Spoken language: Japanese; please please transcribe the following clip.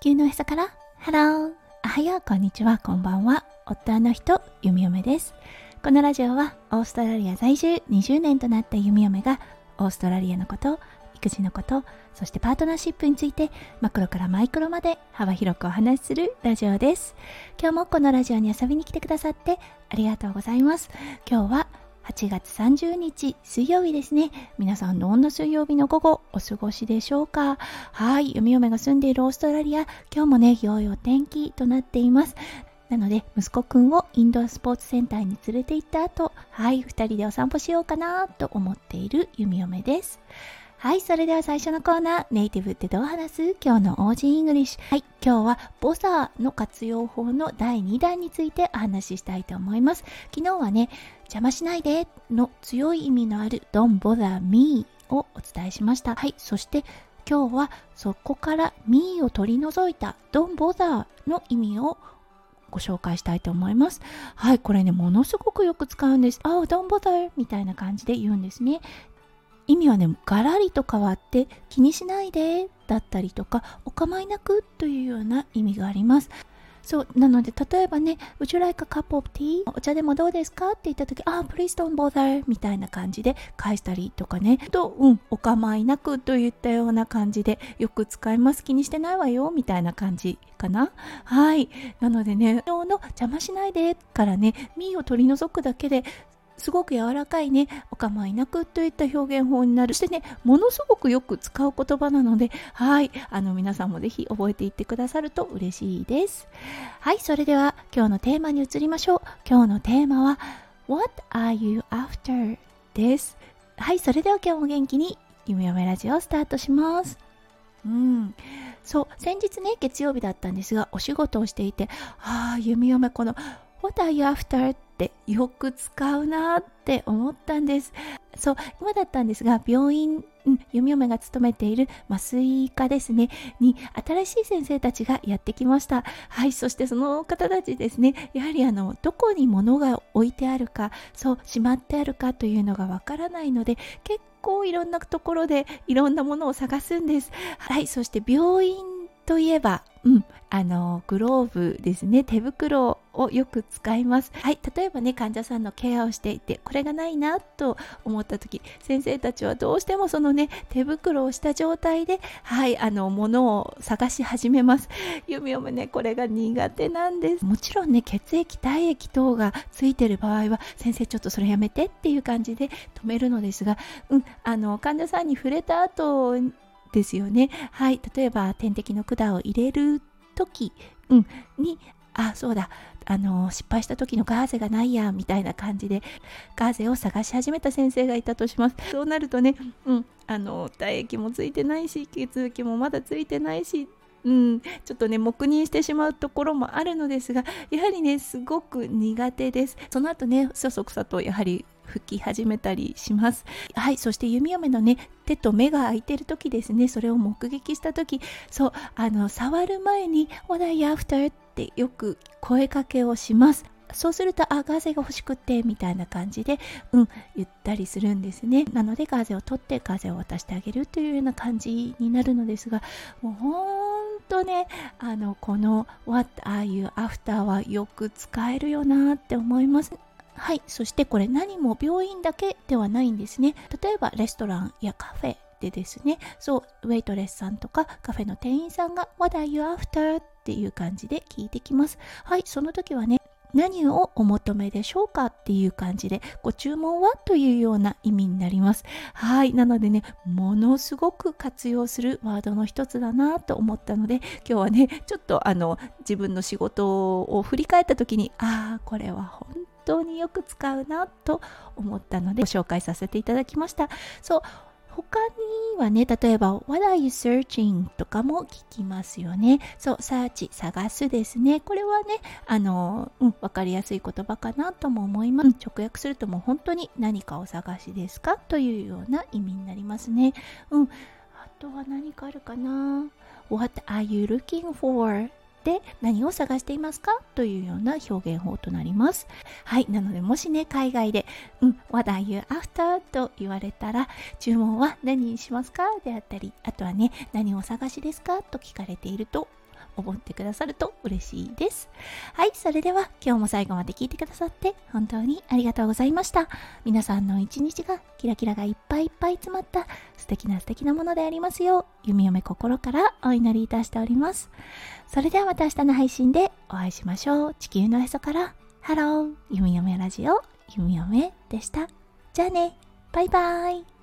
地球のへそから。ハロー。おはよう。こんにちは。こんばんは。夫の人ゆみおめです。このラジオはオーストラリア在住20年となったゆみおめがオーストラリアのこと育児のことそしてパートナーシップについてマクロからマイクロまで幅広くお話しするラジオです。今日もこのラジオに遊びに来てくださってありがとうございます。今日は8月30日水曜日ですね。皆さんどんな水曜日の午後お過ごしでしょうか？はい、弓嫁が住んでいるオーストラリア、今日もね、良いお天気となっています。なので、息子くんをインドアスポーツセンターに連れて行った後、はい、二人でお散歩しようかなと思っている弓嫁です。はい、それでは最初のコーナー、ネイティブってどう話す？今日の Aussie English。はい、今日はボザーの活用法の第2弾についてお話ししたいと思います。昨日はね、邪魔しないでの強い意味のある Don't bother me をお伝えしました。はい、そして今日はそこから me を取り除いた Don't bother の意味をご紹介したいと思います。はい、これね、ものすごくよく使うんです。Oh, don't bother みたいな感じで言うんですね。意味はねガラリと変わって気にしないでだったりとかお構いなくというような意味があります。そうなので例えばね Would you like a cup of tea? お茶でもどうですか？って言った時あ、ah, please don't bother みたいな感じで返したりとかね。とうんお構いなくといったような感じでよく使います。気にしてないわよみたいな感じかな。はい。なのでねの邪魔しないでからねミーを取り除くだけですごく柔らかいねお構いなくといった表現法になる。そしてねものすごくよく使う言葉なのではいあの皆さんもぜひ覚えていってくださると嬉しいです。はいそれでは今日のテーマに移りましょう。今日のテーマは What are you after? です。はいそれでは今日も元気に夢嫁ラジオをスタートします。うん。そう先日ね月曜日だったんですがお仕事をしていてああ弓嫁この What are you after? ってよく使うなって思ったんです。そう、今だったんですが、病院、うん、弓嫁が勤めている麻酔科ですね、に新しい先生たちがやってきました。はい、そしてその方たちですね、やはりあの、どこに物が置いてあるか、そう、しまってあるかというのがわからないので、結構いろんなところでいろんなものを探すんです。はい、そして病院といえば、うん、あのグローブですね。手袋をよく使います。はい例えばね患者さんのケアをしていてこれがないなと思った時先生たちはどうしてもそのね手袋をした状態ではいあのものを探し始めます。弓嫁ねこれが苦手なんです。もちろんね血液体液等がついてる場合は先生ちょっとそれやめてっていう感じで止めるのですがうんあの患者さんに触れた後ですよね。はい。例えば、点滴の管を入れる時、うん、に、あ、そうだ、あの、失敗した時のガーゼがないや、みたいな感じで、ガーゼを探し始めた先生がいたとします。そうなるとね、うん、あの、唾液もついてないし、血液もまだついてないし、うん、ちょっとね黙認してしまうところもあるのですがやはりねすごく苦手ですその後ねそそくさとやはり吹き始めたりしますはいそして弓嫁のね手と目が開いてる時ですねそれを目撃した時そうあの触る前に「What are you after?」ってよく声かけをしますそうすると、あ、ガーゼが欲しくって、みたいな感じで、うん、言ったりするんですね。なので、ガーゼを取って、ガーゼを渡してあげるというような感じになるのですが、もうほんとね、あの、この What are you after はよく使えるよなって思います。はい、そしてこれ何も病院だけではないんですね。例えばレストランやカフェでですね、そう、ウェイトレスさんとかカフェの店員さんが What are you after? っていう感じで聞いてきます。はい、その時はね、何をお求めでしょうかっていう感じで、ご注文はというような意味になります。はい。なのでね、ものすごく活用するワードの一つだなと思ったので、今日はね、ちょっとあの、自分の仕事を振り返った時に、ああ、これは本当によく使うなと思ったのでご紹介させていただきましたそう他にはね、例えば、What are you searching? とかも聞きますよね。そう、サーチ、探すですね。これはね、あの、うん、わかりやすい言葉かなとも思います。直訳するともう本当に何かお探しですか？というような意味になりますね。うん。あとは何かあるかな ?What are you looking for? で何を探していますか？というような表現法となります。はい。なので、もしね、海外で、うん、What are you after? と言われたら、注文は何にしますか？であったり、あとはね、何をお探しですか？と聞かれていると、思ってくださると嬉しいです。はい、それでは今日も最後まで聞いてくださって本当にありがとうございました。皆さんの一日がキラキラがいっぱいいっぱい詰まった素敵な素敵なものでありますよう、弓嫁心からお祈りいたしております。それではまた明日の配信でお会いしましょう。地球のへそからハロー、弓嫁ラジオ、弓嫁でした。じゃあね、バイバイ。